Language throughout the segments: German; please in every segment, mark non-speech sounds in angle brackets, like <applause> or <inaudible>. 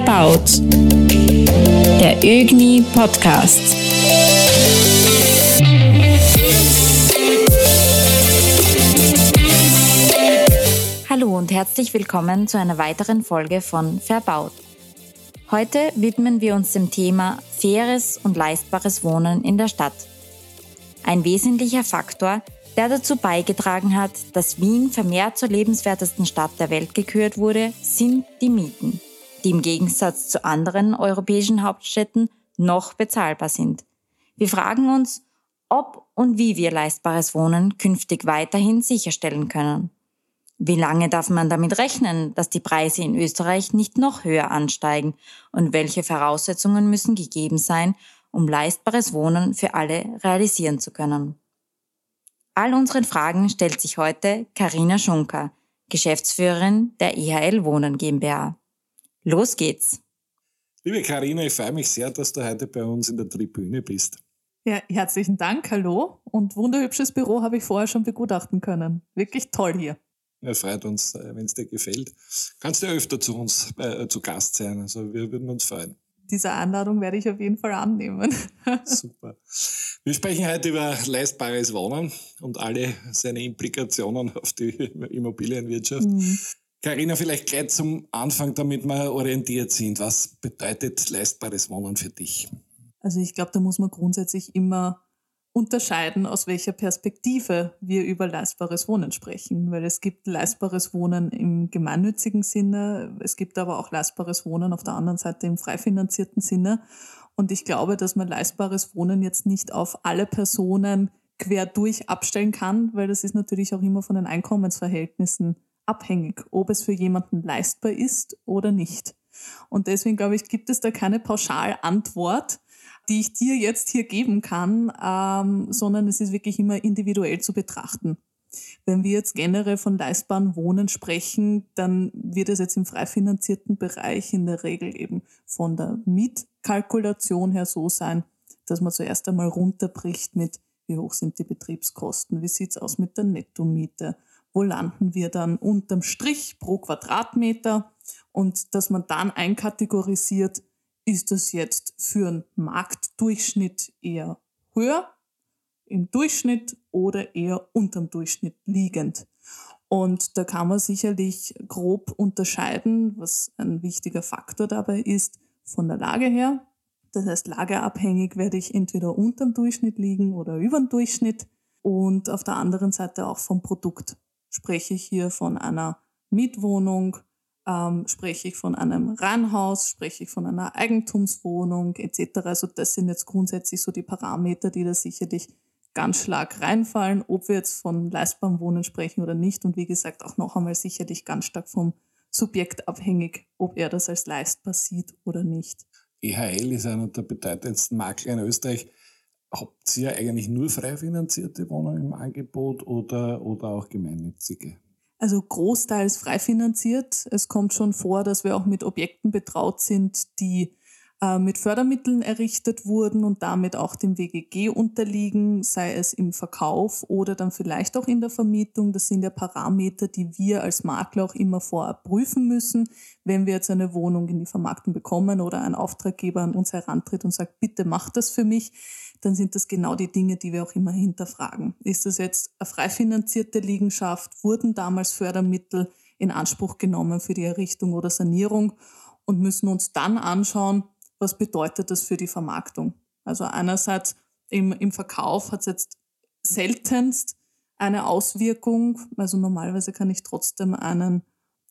Verbaut. Der ÖGNI Podcast. Hallo und herzlich willkommen zu einer weiteren Folge von Verbaut. Heute widmen wir uns dem Thema faires und leistbares Wohnen in der Stadt. Ein wesentlicher Faktor, der dazu beigetragen hat, dass Wien vermehrt zur lebenswertesten Stadt der Welt gekürt wurde, sind die Mieten, die im Gegensatz zu anderen europäischen Hauptstädten noch bezahlbar sind. Wir fragen uns, ob und wie wir leistbares Wohnen künftig weiterhin sicherstellen können. Wie lange darf man damit rechnen, dass die Preise in Österreich nicht noch höher ansteigen und welche Voraussetzungen müssen gegeben sein, um leistbares Wohnen für alle realisieren zu können? All unseren Fragen stellt sich heute Karina Schunker, Geschäftsführerin der EHL Wohnen GmbH. Los geht's! Liebe Karina, ich freue mich sehr, dass du heute bei uns in der Tribüne bist. Ja, herzlichen Dank, hallo. Und wunderhübsches Büro habe ich vorher schon begutachten können. Wirklich toll hier. Ja, freut uns, äh, wenn es dir gefällt. Kannst du öfter zu uns äh, zu Gast sein. Also wir würden uns freuen diese Einladung werde ich auf jeden Fall annehmen. <laughs> Super. Wir sprechen heute über leistbares Wohnen und alle seine Implikationen <laughs> auf die Immobilienwirtschaft. Carina, mhm. vielleicht gleich zum Anfang, damit wir orientiert sind. Was bedeutet leistbares Wohnen für dich? Also ich glaube, da muss man grundsätzlich immer unterscheiden, aus welcher Perspektive wir über leistbares Wohnen sprechen, weil es gibt leistbares Wohnen im gemeinnützigen Sinne, es gibt aber auch leistbares Wohnen auf der anderen Seite im frei finanzierten Sinne. Und ich glaube, dass man leistbares Wohnen jetzt nicht auf alle Personen quer durch abstellen kann, weil das ist natürlich auch immer von den Einkommensverhältnissen abhängig, ob es für jemanden leistbar ist oder nicht. Und deswegen glaube ich, gibt es da keine Pauschalantwort, die ich dir jetzt hier geben kann, ähm, sondern es ist wirklich immer individuell zu betrachten. Wenn wir jetzt generell von leistbaren Wohnen sprechen, dann wird es jetzt im frei finanzierten Bereich in der Regel eben von der Mietkalkulation her so sein, dass man zuerst einmal runterbricht mit, wie hoch sind die Betriebskosten, wie sieht's aus mit der Nettomiete, wo landen wir dann unterm Strich pro Quadratmeter und dass man dann einkategorisiert, ist das jetzt für einen Marktdurchschnitt eher höher im Durchschnitt oder eher unterm Durchschnitt liegend. Und da kann man sicherlich grob unterscheiden, was ein wichtiger Faktor dabei ist, von der Lage her. Das heißt, lageabhängig werde ich entweder unterm Durchschnitt liegen oder über dem Durchschnitt. Und auf der anderen Seite auch vom Produkt. Spreche ich hier von einer Mietwohnung, ähm, spreche ich von einem Reihenhaus, spreche ich von einer Eigentumswohnung etc. Also das sind jetzt grundsätzlich so die Parameter, die da sicherlich ganz stark reinfallen, ob wir jetzt von leistbarem Wohnen sprechen oder nicht. Und wie gesagt, auch noch einmal sicherlich ganz stark vom Subjekt abhängig, ob er das als leistbar sieht oder nicht. EHL ist einer der bedeutendsten Makler in Österreich. Habt ihr eigentlich nur frei finanzierte Wohnungen im Angebot oder, oder auch gemeinnützige? Also großteils frei finanziert. Es kommt schon vor, dass wir auch mit Objekten betraut sind, die äh, mit Fördermitteln errichtet wurden und damit auch dem WGG unterliegen, sei es im Verkauf oder dann vielleicht auch in der Vermietung. Das sind ja Parameter, die wir als Makler auch immer vorab prüfen müssen, wenn wir jetzt eine Wohnung in die Vermarktung bekommen oder ein Auftraggeber an uns herantritt und sagt, bitte mach das für mich dann sind das genau die Dinge, die wir auch immer hinterfragen. Ist das jetzt eine frei finanzierte Liegenschaft? Wurden damals Fördermittel in Anspruch genommen für die Errichtung oder Sanierung? Und müssen uns dann anschauen, was bedeutet das für die Vermarktung? Also einerseits im, im Verkauf hat es jetzt seltenst eine Auswirkung. Also normalerweise kann ich trotzdem einen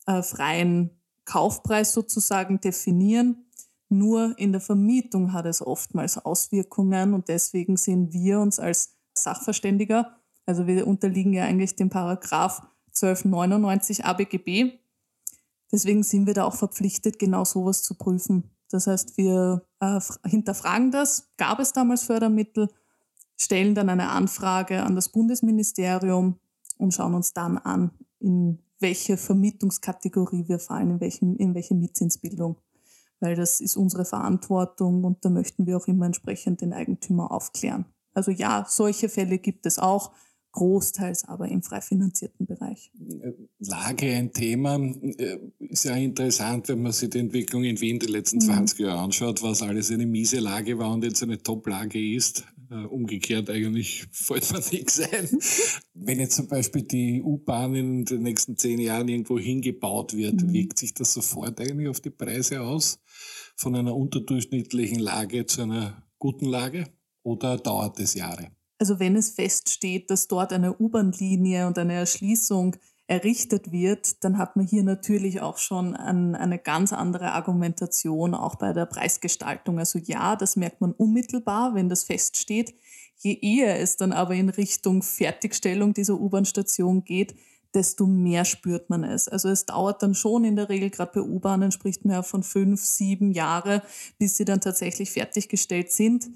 äh, freien Kaufpreis sozusagen definieren. Nur in der Vermietung hat es oftmals Auswirkungen und deswegen sehen wir uns als Sachverständiger, also wir unterliegen ja eigentlich dem Paragraph 1299 ABGB. Deswegen sind wir da auch verpflichtet, genau sowas zu prüfen. Das heißt, wir äh, hinterfragen das, gab es damals Fördermittel, stellen dann eine Anfrage an das Bundesministerium und schauen uns dann an, in welche Vermietungskategorie wir fallen, in, welchem, in welche Mietzinsbildung weil das ist unsere Verantwortung und da möchten wir auch immer entsprechend den Eigentümer aufklären. Also ja, solche Fälle gibt es auch, großteils aber im frei finanzierten Bereich. Lage ein Thema. ist ja interessant, wenn man sich die Entwicklung in Wien die letzten mhm. 20 Jahre anschaut, was alles eine miese Lage war und jetzt eine Top-Lage ist. Uh, umgekehrt eigentlich fällt mir nichts ein. Wenn jetzt zum Beispiel die U-Bahn in den nächsten zehn Jahren irgendwo hingebaut wird, mhm. wirkt sich das sofort eigentlich auf die Preise aus? Von einer unterdurchschnittlichen Lage zu einer guten Lage? Oder dauert es Jahre? Also wenn es feststeht, dass dort eine U-Bahn-Linie und eine Erschließung errichtet wird, dann hat man hier natürlich auch schon ein, eine ganz andere Argumentation, auch bei der Preisgestaltung. Also ja, das merkt man unmittelbar, wenn das feststeht. Je eher es dann aber in Richtung Fertigstellung dieser U-Bahn-Station geht, desto mehr spürt man es. Also es dauert dann schon in der Regel, gerade bei U-Bahnen spricht man ja von fünf, sieben Jahre, bis sie dann tatsächlich fertiggestellt sind.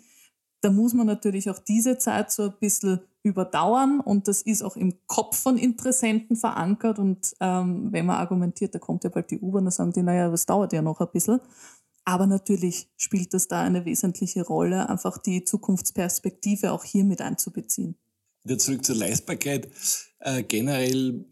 Da muss man natürlich auch diese Zeit so ein bisschen überdauern und das ist auch im Kopf von Interessenten verankert und ähm, wenn man argumentiert, da kommt ja bald die U-Bahn, dann sagen die, naja, das dauert ja noch ein bisschen. Aber natürlich spielt das da eine wesentliche Rolle, einfach die Zukunftsperspektive auch hier mit einzubeziehen. Wieder zurück zur Leistbarkeit. Äh, generell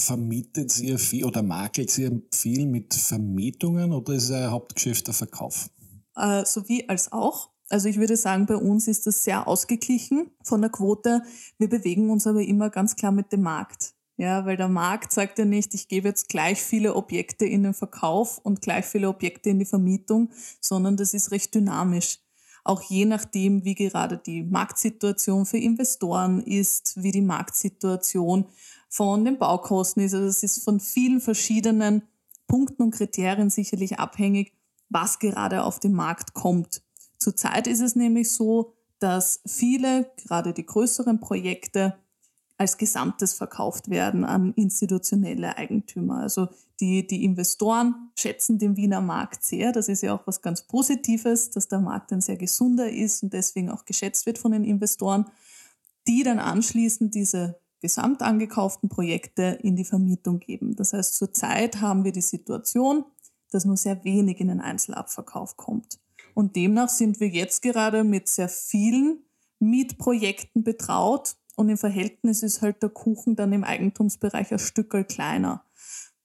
vermietet ihr viel oder makelt ihr viel mit Vermietungen oder ist ein Hauptgeschäft der Verkauf? Äh, sowie als auch. Also ich würde sagen, bei uns ist das sehr ausgeglichen von der Quote. Wir bewegen uns aber immer ganz klar mit dem Markt. Ja, weil der Markt sagt ja nicht, ich gebe jetzt gleich viele Objekte in den Verkauf und gleich viele Objekte in die Vermietung, sondern das ist recht dynamisch. Auch je nachdem, wie gerade die Marktsituation für Investoren ist, wie die Marktsituation von den Baukosten ist. Also es ist von vielen verschiedenen Punkten und Kriterien sicherlich abhängig, was gerade auf den Markt kommt. Zurzeit ist es nämlich so, dass viele, gerade die größeren Projekte, als Gesamtes verkauft werden an institutionelle Eigentümer. Also die, die Investoren schätzen den Wiener Markt sehr. Das ist ja auch was ganz Positives, dass der Markt ein sehr gesunder ist und deswegen auch geschätzt wird von den Investoren, die dann anschließend diese gesamt angekauften Projekte in die Vermietung geben. Das heißt, zurzeit haben wir die Situation, dass nur sehr wenig in den Einzelabverkauf kommt. Und demnach sind wir jetzt gerade mit sehr vielen Mietprojekten betraut und im Verhältnis ist halt der Kuchen dann im Eigentumsbereich ein Stückel kleiner.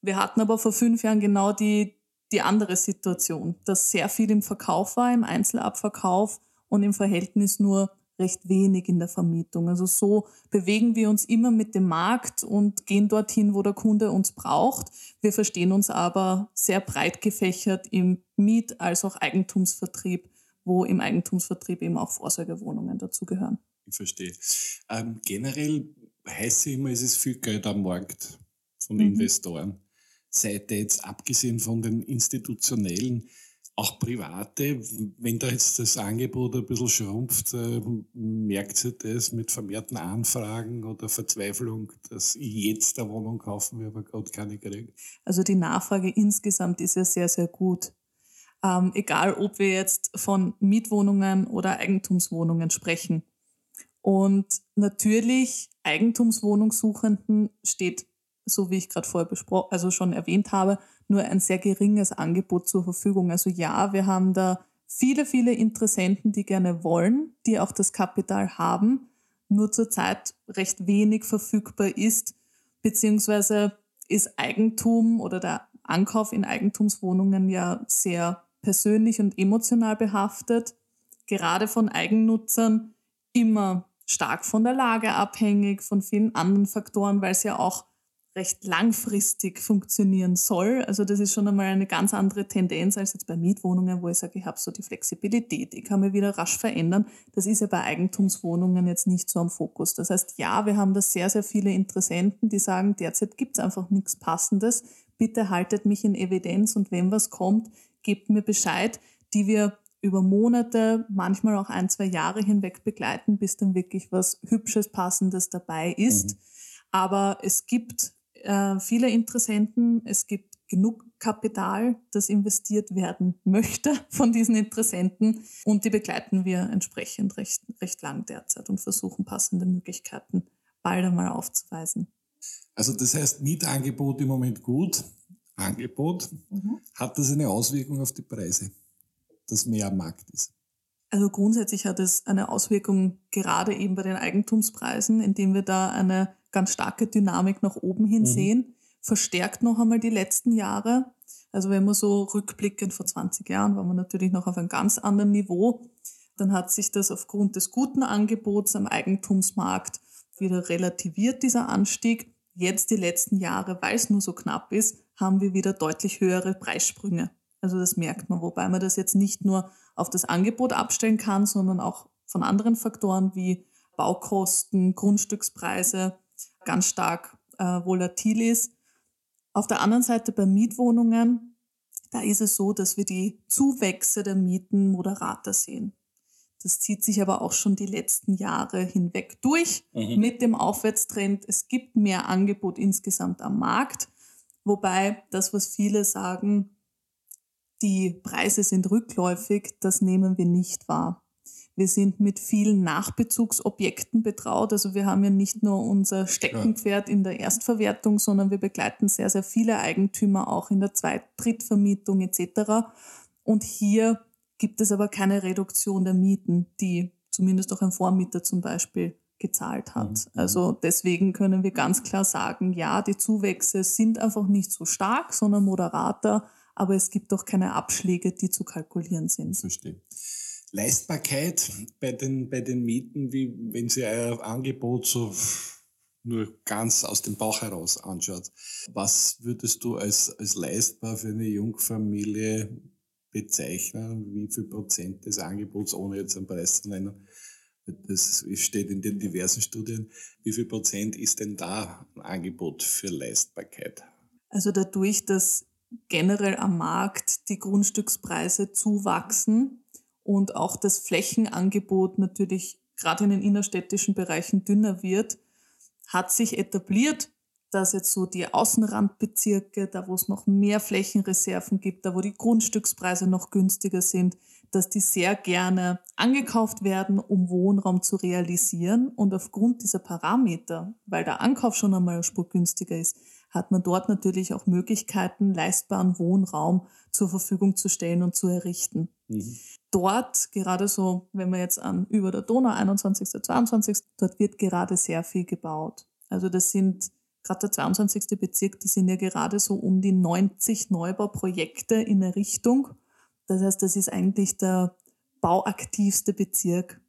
Wir hatten aber vor fünf Jahren genau die, die andere Situation, dass sehr viel im Verkauf war, im Einzelabverkauf und im Verhältnis nur recht wenig in der Vermietung. Also so bewegen wir uns immer mit dem Markt und gehen dorthin, wo der Kunde uns braucht. Wir verstehen uns aber sehr breit gefächert im Miet- als auch Eigentumsvertrieb, wo im Eigentumsvertrieb eben auch Vorsorgewohnungen dazugehören. Ich verstehe. Ähm, generell heißt es immer, es ist viel Geld am Markt von mhm. Investoren. Seid ihr jetzt abgesehen von den institutionellen auch private, wenn da jetzt das Angebot ein bisschen schrumpft, äh, merkt ihr das mit vermehrten Anfragen oder Verzweiflung, dass ich jetzt eine Wohnung kaufen will, aber gerade keine kriege? Also die Nachfrage insgesamt ist ja sehr, sehr gut. Ähm, egal, ob wir jetzt von Mietwohnungen oder Eigentumswohnungen sprechen. Und natürlich Eigentumswohnungssuchenden steht, so wie ich gerade vorher besprochen, also schon erwähnt habe, nur ein sehr geringes Angebot zur Verfügung. Also ja, wir haben da viele, viele Interessenten, die gerne wollen, die auch das Kapital haben, nur zurzeit recht wenig verfügbar ist, beziehungsweise ist Eigentum oder der Ankauf in Eigentumswohnungen ja sehr persönlich und emotional behaftet, gerade von Eigennutzern immer stark von der Lage abhängig, von vielen anderen Faktoren, weil es ja auch recht langfristig funktionieren soll. Also das ist schon einmal eine ganz andere Tendenz als jetzt bei Mietwohnungen, wo ich sage, ich habe so die Flexibilität, ich kann mich wieder rasch verändern. Das ist ja bei Eigentumswohnungen jetzt nicht so am Fokus. Das heißt, ja, wir haben da sehr, sehr viele Interessenten, die sagen, derzeit gibt es einfach nichts Passendes. Bitte haltet mich in Evidenz und wenn was kommt, gebt mir Bescheid, die wir über Monate, manchmal auch ein, zwei Jahre hinweg begleiten, bis dann wirklich was Hübsches, Passendes dabei ist. Mhm. Aber es gibt äh, viele Interessenten, es gibt genug Kapital, das investiert werden <laughs> möchte von diesen Interessenten und die begleiten wir entsprechend recht, recht lang derzeit und versuchen passende Möglichkeiten bald einmal aufzuweisen. Also das heißt, Mietangebot im Moment gut, Angebot. Mhm. Hat das eine Auswirkung auf die Preise, dass mehr am Markt ist? Also grundsätzlich hat es eine Auswirkung gerade eben bei den Eigentumspreisen, indem wir da eine ganz starke Dynamik nach oben hin mhm. sehen. verstärkt noch einmal die letzten Jahre. Also wenn man so rückblickend vor 20 Jahren war man natürlich noch auf einem ganz anderen Niveau. Dann hat sich das aufgrund des guten Angebots am Eigentumsmarkt wieder relativiert, dieser Anstieg. Jetzt die letzten Jahre, weil es nur so knapp ist, haben wir wieder deutlich höhere Preissprünge. Also das merkt man, wobei man das jetzt nicht nur auf das Angebot abstellen kann, sondern auch von anderen Faktoren wie Baukosten, Grundstückspreise ganz stark äh, volatil ist. Auf der anderen Seite bei Mietwohnungen, da ist es so, dass wir die Zuwächse der Mieten moderater sehen. Das zieht sich aber auch schon die letzten Jahre hinweg durch mhm. mit dem Aufwärtstrend. Es gibt mehr Angebot insgesamt am Markt, wobei das, was viele sagen, die Preise sind rückläufig, das nehmen wir nicht wahr. Wir sind mit vielen Nachbezugsobjekten betraut. Also wir haben ja nicht nur unser Steckenpferd in der Erstverwertung, sondern wir begleiten sehr, sehr viele Eigentümer auch in der Zweit-, Drittvermietung etc. Und hier gibt es aber keine Reduktion der Mieten, die zumindest auch ein Vormieter zum Beispiel gezahlt hat. Mhm. Also deswegen können wir ganz klar sagen, ja, die Zuwächse sind einfach nicht so stark, sondern moderater, aber es gibt auch keine Abschläge, die zu kalkulieren sind. Verstehe. Leistbarkeit bei den, bei den Mieten, wie wenn Sie euer Angebot so nur ganz aus dem Bauch heraus anschaut. Was würdest du als, als leistbar für eine Jungfamilie bezeichnen? Wie viel Prozent des Angebots, ohne jetzt einen Preis zu nennen, das steht in den diversen Studien, wie viel Prozent ist denn da ein Angebot für Leistbarkeit? Also dadurch, dass generell am Markt die Grundstückspreise zuwachsen, und auch das Flächenangebot natürlich gerade in den innerstädtischen Bereichen dünner wird, hat sich etabliert, dass jetzt so die Außenrandbezirke, da wo es noch mehr Flächenreserven gibt, da wo die Grundstückspreise noch günstiger sind, dass die sehr gerne angekauft werden, um Wohnraum zu realisieren. Und aufgrund dieser Parameter, weil der Ankauf schon einmal eine Spur günstiger ist, hat man dort natürlich auch Möglichkeiten, leistbaren Wohnraum zur Verfügung zu stellen und zu errichten. Mhm. Dort, gerade so, wenn man jetzt an über der Donau 21., 22., dort wird gerade sehr viel gebaut. Also das sind gerade der 22. Bezirk, das sind ja gerade so um die 90 Neubauprojekte in Errichtung. Das heißt, das ist eigentlich der bauaktivste Bezirk.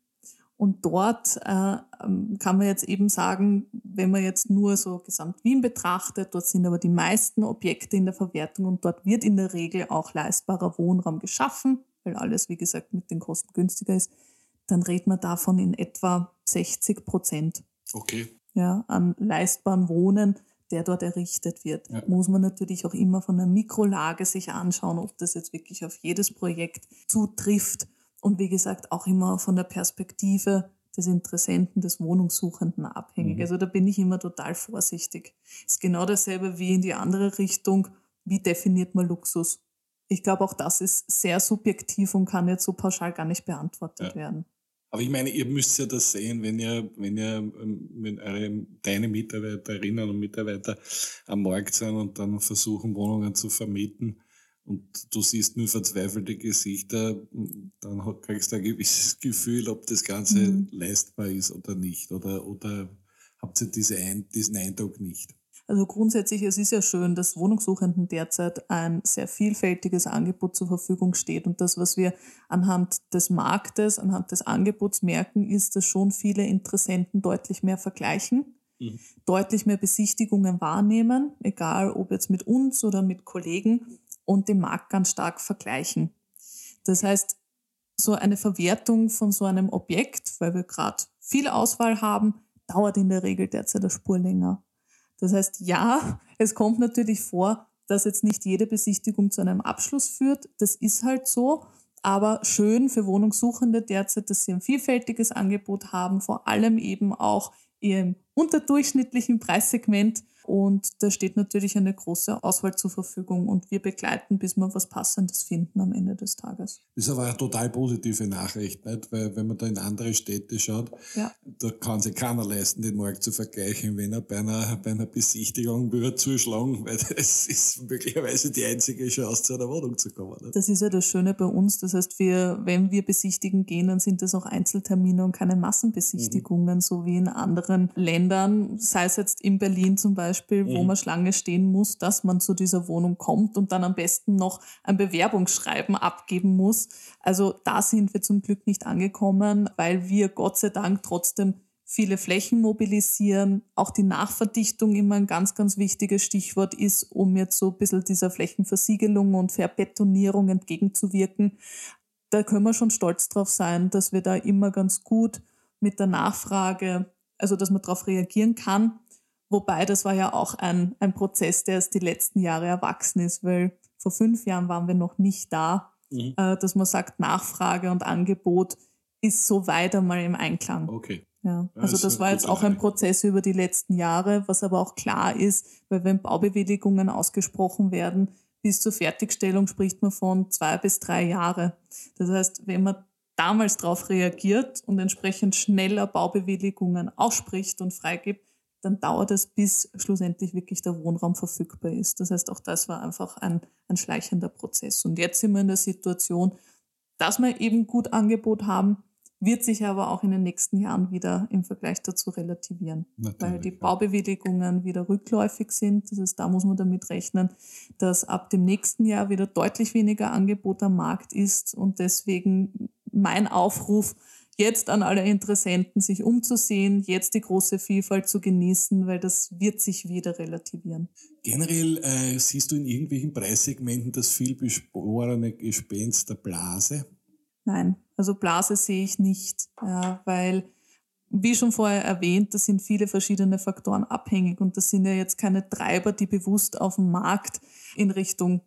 Und dort äh, ähm, kann man jetzt eben sagen, wenn man jetzt nur so Gesamt Wien betrachtet, dort sind aber die meisten Objekte in der Verwertung und dort wird in der Regel auch leistbarer Wohnraum geschaffen weil alles, wie gesagt, mit den Kosten günstiger ist, dann redet man davon in etwa 60 Prozent. Okay. Ja, an leistbaren Wohnen, der dort errichtet wird. Ja. Muss man natürlich auch immer von der Mikrolage sich anschauen, ob das jetzt wirklich auf jedes Projekt zutrifft. Und wie gesagt, auch immer von der Perspektive des Interessenten, des Wohnungssuchenden abhängig. Mhm. Also da bin ich immer total vorsichtig. Ist genau dasselbe wie in die andere Richtung. Wie definiert man Luxus? Ich glaube, auch das ist sehr subjektiv und kann jetzt so pauschal gar nicht beantwortet ja. werden. Aber ich meine, ihr müsst ja das sehen, wenn ihr, wenn ihr, ähm, wenn eure, deine Mitarbeiterinnen und Mitarbeiter am Markt sind und dann versuchen, Wohnungen zu vermieten und du siehst nur verzweifelte Gesichter, dann kriegst du ein gewisses Gefühl, ob das Ganze mhm. leistbar ist oder nicht. Oder, oder habt ihr diese ein, diesen Eindruck nicht? Also grundsätzlich, es ist ja schön, dass Wohnungssuchenden derzeit ein sehr vielfältiges Angebot zur Verfügung steht. Und das, was wir anhand des Marktes, anhand des Angebots merken, ist, dass schon viele Interessenten deutlich mehr vergleichen, mhm. deutlich mehr Besichtigungen wahrnehmen, egal ob jetzt mit uns oder mit Kollegen und den Markt ganz stark vergleichen. Das heißt, so eine Verwertung von so einem Objekt, weil wir gerade viel Auswahl haben, dauert in der Regel derzeit eine Spur länger. Das heißt, ja, <laughs> es kommt natürlich vor, dass jetzt nicht jede Besichtigung zu einem Abschluss führt. Das ist halt so. Aber schön für Wohnungssuchende derzeit, dass sie ein vielfältiges Angebot haben, vor allem eben auch im unterdurchschnittlichen Preissegment und da steht natürlich eine große Auswahl zur Verfügung und wir begleiten, bis wir was Passendes finden am Ende des Tages. Das ist aber eine total positive Nachricht, nicht? weil wenn man da in andere Städte schaut, ja. da kann sich keiner leisten, den Markt zu vergleichen, wenn er bei einer, bei einer Besichtigung würde zuschlagen, weil das ist möglicherweise die einzige Chance, zu einer Wohnung zu kommen. Nicht? Das ist ja das Schöne bei uns. Das heißt, wir, wenn wir besichtigen gehen, dann sind das auch Einzeltermine und keine Massenbesichtigungen, mhm. so wie in anderen Ländern, sei es jetzt in Berlin zum Beispiel, Beispiel, mhm. wo man Schlange stehen muss, dass man zu dieser Wohnung kommt und dann am besten noch ein Bewerbungsschreiben abgeben muss. Also da sind wir zum Glück nicht angekommen, weil wir Gott sei Dank trotzdem viele Flächen mobilisieren. Auch die Nachverdichtung immer ein ganz, ganz wichtiges Stichwort ist, um jetzt so ein bisschen dieser Flächenversiegelung und Verbetonierung entgegenzuwirken. Da können wir schon stolz drauf sein, dass wir da immer ganz gut mit der Nachfrage, also dass man darauf reagieren kann. Wobei das war ja auch ein, ein Prozess, der erst die letzten Jahre erwachsen ist, weil vor fünf Jahren waren wir noch nicht da, mhm. äh, dass man sagt, Nachfrage und Angebot ist so weit einmal im Einklang. Okay. Ja, also das, das war jetzt auch ein Prozess über die letzten Jahre, was aber auch klar ist, weil wenn Baubewilligungen ausgesprochen werden, bis zur Fertigstellung spricht man von zwei bis drei Jahre. Das heißt, wenn man damals darauf reagiert und entsprechend schneller Baubewilligungen ausspricht und freigibt, dann dauert es, bis schlussendlich wirklich der Wohnraum verfügbar ist. Das heißt, auch das war einfach ein, ein schleichender Prozess. Und jetzt sind wir in der Situation, dass wir eben gut Angebot haben, wird sich aber auch in den nächsten Jahren wieder im Vergleich dazu relativieren, Natürlich, weil die Baubewilligungen wieder rückläufig sind. Das heißt, da muss man damit rechnen, dass ab dem nächsten Jahr wieder deutlich weniger Angebot am Markt ist und deswegen mein Aufruf jetzt an alle Interessenten, sich umzusehen, jetzt die große Vielfalt zu genießen, weil das wird sich wieder relativieren. Generell äh, siehst du in irgendwelchen Preissegmenten das viel besporene Gespenst der Blase? Nein, also Blase sehe ich nicht, ja, weil, wie schon vorher erwähnt, das sind viele verschiedene Faktoren abhängig und das sind ja jetzt keine Treiber, die bewusst auf dem Markt in Richtung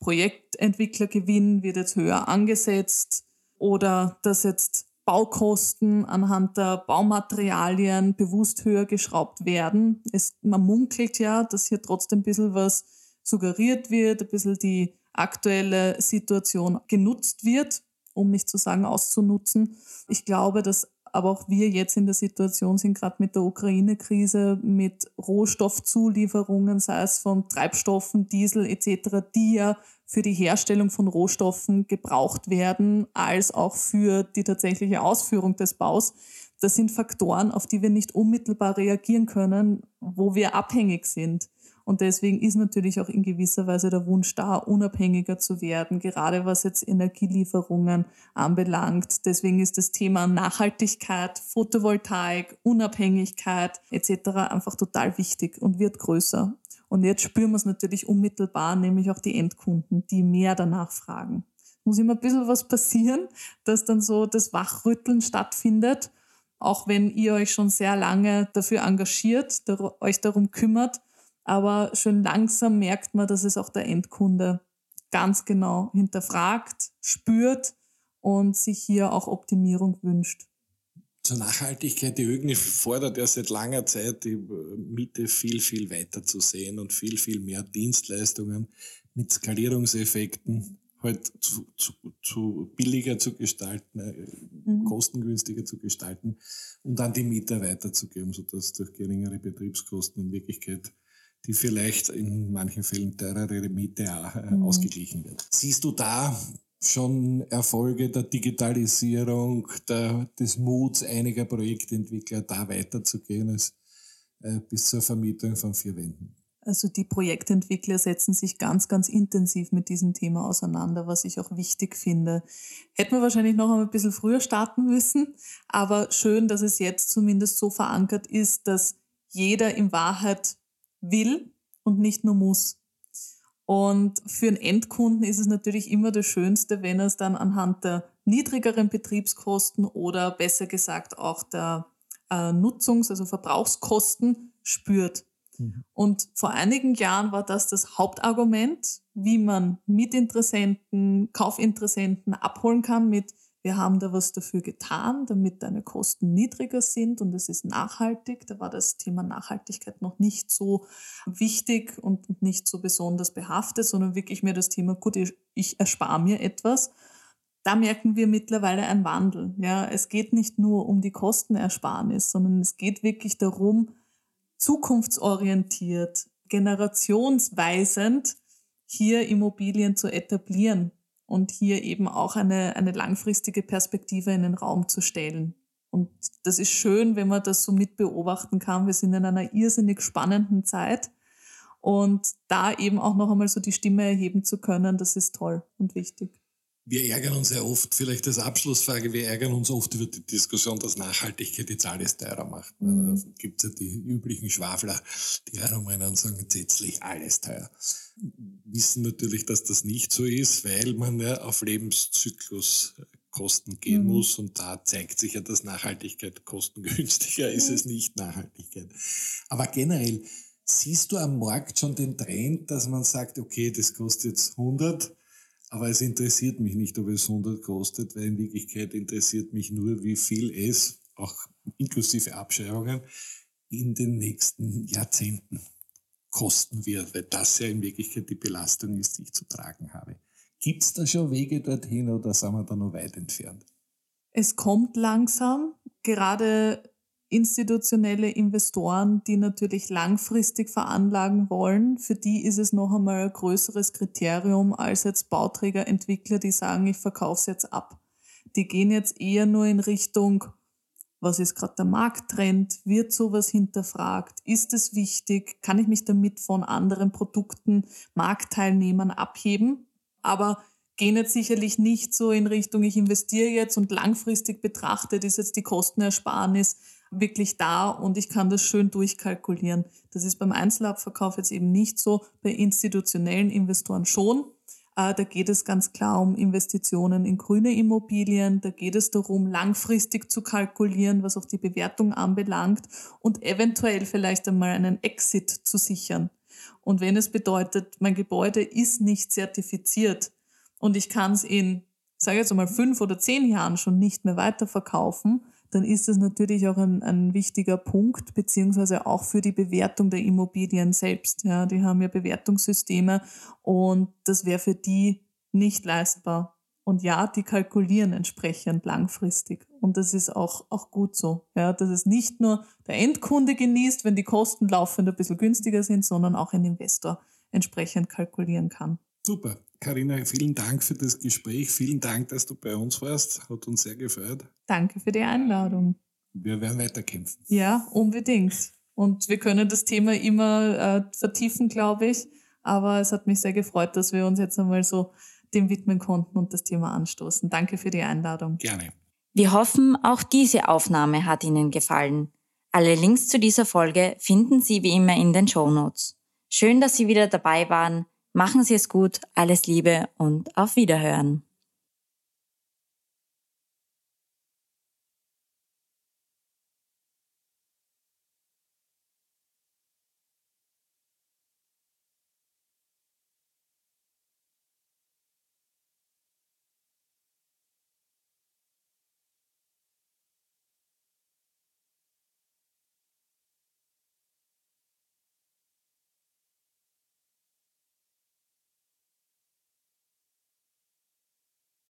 Projektentwicklergewinn wird jetzt höher angesetzt oder dass jetzt Baukosten anhand der Baumaterialien bewusst höher geschraubt werden. Es, man munkelt ja, dass hier trotzdem ein bisschen was suggeriert wird, ein bisschen die aktuelle Situation genutzt wird um nicht zu sagen auszunutzen. Ich glaube, dass aber auch wir jetzt in der Situation sind, gerade mit der Ukraine-Krise, mit Rohstoffzulieferungen, sei es von Treibstoffen, Diesel etc., die ja für die Herstellung von Rohstoffen gebraucht werden, als auch für die tatsächliche Ausführung des Baus. Das sind Faktoren, auf die wir nicht unmittelbar reagieren können, wo wir abhängig sind. Und deswegen ist natürlich auch in gewisser Weise der Wunsch da, unabhängiger zu werden, gerade was jetzt Energielieferungen anbelangt. Deswegen ist das Thema Nachhaltigkeit, Photovoltaik, Unabhängigkeit etc. einfach total wichtig und wird größer. Und jetzt spüren wir es natürlich unmittelbar, nämlich auch die Endkunden, die mehr danach fragen. Muss immer ein bisschen was passieren, dass dann so das Wachrütteln stattfindet, auch wenn ihr euch schon sehr lange dafür engagiert, euch darum kümmert, aber schon langsam merkt man, dass es auch der Endkunde ganz genau hinterfragt, spürt und sich hier auch Optimierung wünscht. Zur Nachhaltigkeit, die ÖGNI fordert ja seit langer Zeit, die Miete viel, viel weiter zu sehen und viel, viel mehr Dienstleistungen mit Skalierungseffekten halt zu, zu, zu billiger zu gestalten, äh, mhm. kostengünstiger zu gestalten und dann die Mieter weiterzugeben, sodass durch geringere Betriebskosten in Wirklichkeit die vielleicht in manchen Fällen teurere Miete äh, mhm. ausgeglichen wird. Siehst du da schon Erfolge der Digitalisierung, der, des Muts einiger Projektentwickler, da weiterzugehen als äh, bis zur Vermietung von vier Wänden? Also die Projektentwickler setzen sich ganz, ganz intensiv mit diesem Thema auseinander, was ich auch wichtig finde. Hätten wir wahrscheinlich noch ein bisschen früher starten müssen, aber schön, dass es jetzt zumindest so verankert ist, dass jeder in Wahrheit will und nicht nur muss. Und für einen Endkunden ist es natürlich immer das Schönste, wenn er es dann anhand der niedrigeren Betriebskosten oder besser gesagt auch der äh, Nutzungs-, also Verbrauchskosten spürt. Mhm. Und vor einigen Jahren war das das Hauptargument, wie man Mietinteressenten, Kaufinteressenten abholen kann mit wir haben da was dafür getan, damit deine Kosten niedriger sind und es ist nachhaltig. Da war das Thema Nachhaltigkeit noch nicht so wichtig und nicht so besonders behaftet, sondern wirklich mehr das Thema, gut, ich erspare mir etwas. Da merken wir mittlerweile einen Wandel. Ja, es geht nicht nur um die Kostenersparnis, sondern es geht wirklich darum, zukunftsorientiert, generationsweisend hier Immobilien zu etablieren und hier eben auch eine, eine langfristige Perspektive in den Raum zu stellen. Und das ist schön, wenn man das so mit beobachten kann. Wir sind in einer irrsinnig spannenden Zeit. Und da eben auch noch einmal so die Stimme erheben zu können, das ist toll und wichtig. Wir ärgern uns ja oft, vielleicht als Abschlussfrage, wir ärgern uns oft über die Diskussion, dass Nachhaltigkeit jetzt alles teurer macht. Mhm. Da gibt es ja die üblichen Schwafler, die herumrennen und sagen, gesetzlich alles teuer. Wissen natürlich, dass das nicht so ist, weil man ja auf Lebenszyklus Kosten gehen mhm. muss. Und da zeigt sich ja, dass Nachhaltigkeit kostengünstiger ist es nicht Nachhaltigkeit. Aber generell, siehst du am Markt schon den Trend, dass man sagt, okay, das kostet jetzt 100, aber es interessiert mich nicht, ob es 100 kostet, weil in Wirklichkeit interessiert mich nur, wie viel es, auch inklusive Abschreibungen, in den nächsten Jahrzehnten kosten wird, weil das ja in Wirklichkeit die Belastung ist, die ich zu tragen habe. Gibt es da schon Wege dorthin oder sind wir da noch weit entfernt? Es kommt langsam. Gerade institutionelle Investoren, die natürlich langfristig veranlagen wollen, für die ist es noch einmal ein größeres Kriterium als jetzt Bauträger, Entwickler, die sagen, ich verkaufe es jetzt ab. Die gehen jetzt eher nur in Richtung, was ist gerade der Markttrend, wird sowas hinterfragt, ist es wichtig, kann ich mich damit von anderen Produkten, Marktteilnehmern abheben? aber gehen jetzt sicherlich nicht so in Richtung, ich investiere jetzt und langfristig betrachtet ist jetzt die Kostenersparnis wirklich da und ich kann das schön durchkalkulieren. Das ist beim Einzelabverkauf jetzt eben nicht so, bei institutionellen Investoren schon. Äh, da geht es ganz klar um Investitionen in grüne Immobilien. Da geht es darum, langfristig zu kalkulieren, was auch die Bewertung anbelangt und eventuell vielleicht einmal einen Exit zu sichern. Und wenn es bedeutet, mein Gebäude ist nicht zertifiziert und ich kann es in, sage jetzt mal, fünf oder zehn Jahren schon nicht mehr weiterverkaufen, dann ist das natürlich auch ein, ein wichtiger Punkt, beziehungsweise auch für die Bewertung der Immobilien selbst. Ja, die haben ja Bewertungssysteme und das wäre für die nicht leistbar. Und ja, die kalkulieren entsprechend langfristig. Und das ist auch, auch gut so. Ja, dass es nicht nur der Endkunde genießt, wenn die Kosten laufend ein bisschen günstiger sind, sondern auch ein Investor entsprechend kalkulieren kann. Super. Karina, vielen Dank für das Gespräch. Vielen Dank, dass du bei uns warst. Hat uns sehr gefreut. Danke für die Einladung. Wir werden weiterkämpfen. Ja, unbedingt. Und wir können das Thema immer äh, vertiefen, glaube ich. Aber es hat mich sehr gefreut, dass wir uns jetzt einmal so dem widmen konnten und das Thema anstoßen. Danke für die Einladung. Gerne. Wir hoffen, auch diese Aufnahme hat Ihnen gefallen. Alle Links zu dieser Folge finden Sie wie immer in den Show Notes. Schön, dass Sie wieder dabei waren. Machen Sie es gut, alles Liebe und auf Wiederhören.